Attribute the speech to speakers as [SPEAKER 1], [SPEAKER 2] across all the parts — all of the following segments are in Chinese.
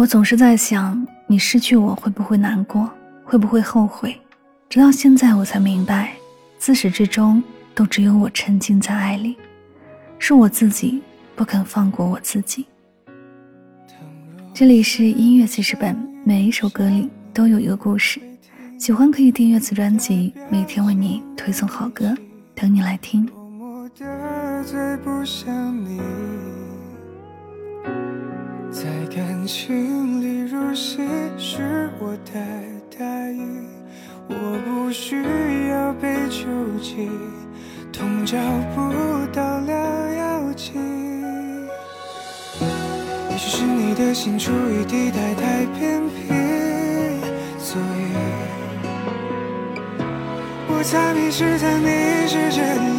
[SPEAKER 1] 我总是在想，你失去我会不会难过，会不会后悔？直到现在，我才明白，自始至终都只有我沉浸在爱里，是我自己不肯放过我自己。
[SPEAKER 2] 这里是音乐记事本，每一首歌里
[SPEAKER 1] 都有一个故事，喜欢可以订阅此专辑，每天为你推送好歌，等你来听。
[SPEAKER 2] 在感情里入戏，是我太大意。我不需要被救济，痛找不到了药剂。也许是你的心处于地带太偏僻，所以我才迷失在你世界里，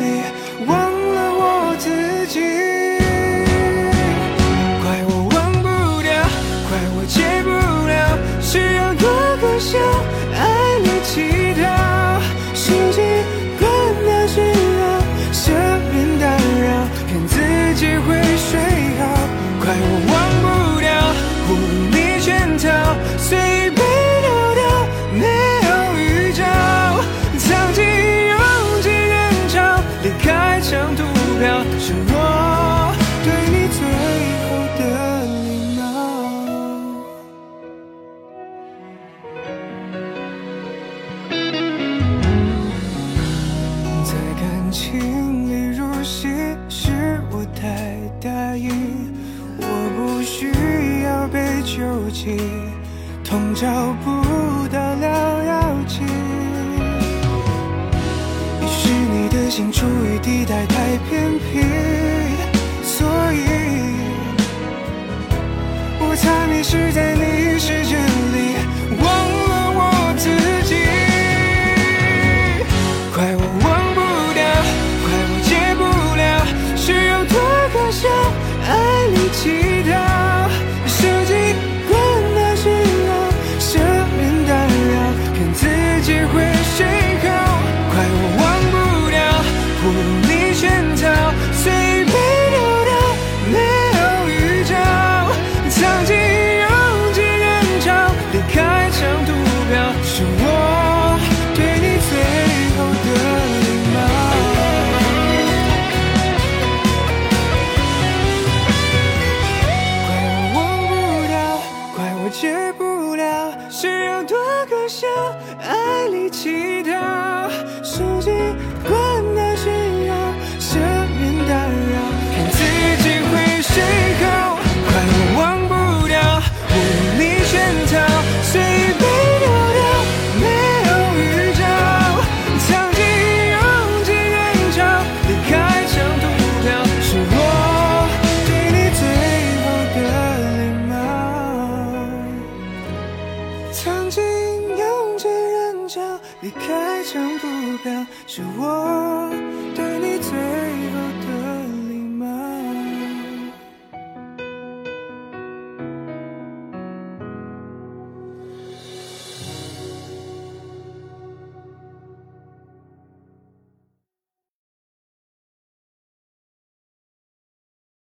[SPEAKER 2] 我不需要被救济，痛找不到了药剂。也许你的心处于地带太偏僻，所以我才迷失在为谁好怪我忘不掉不如你先跳随便丢掉没有预兆藏进拥挤人潮离开长途表是我对你最后的礼貌怪我忘不掉怪我戒不了是有多爱里祈祷。经。离开张不表，是我。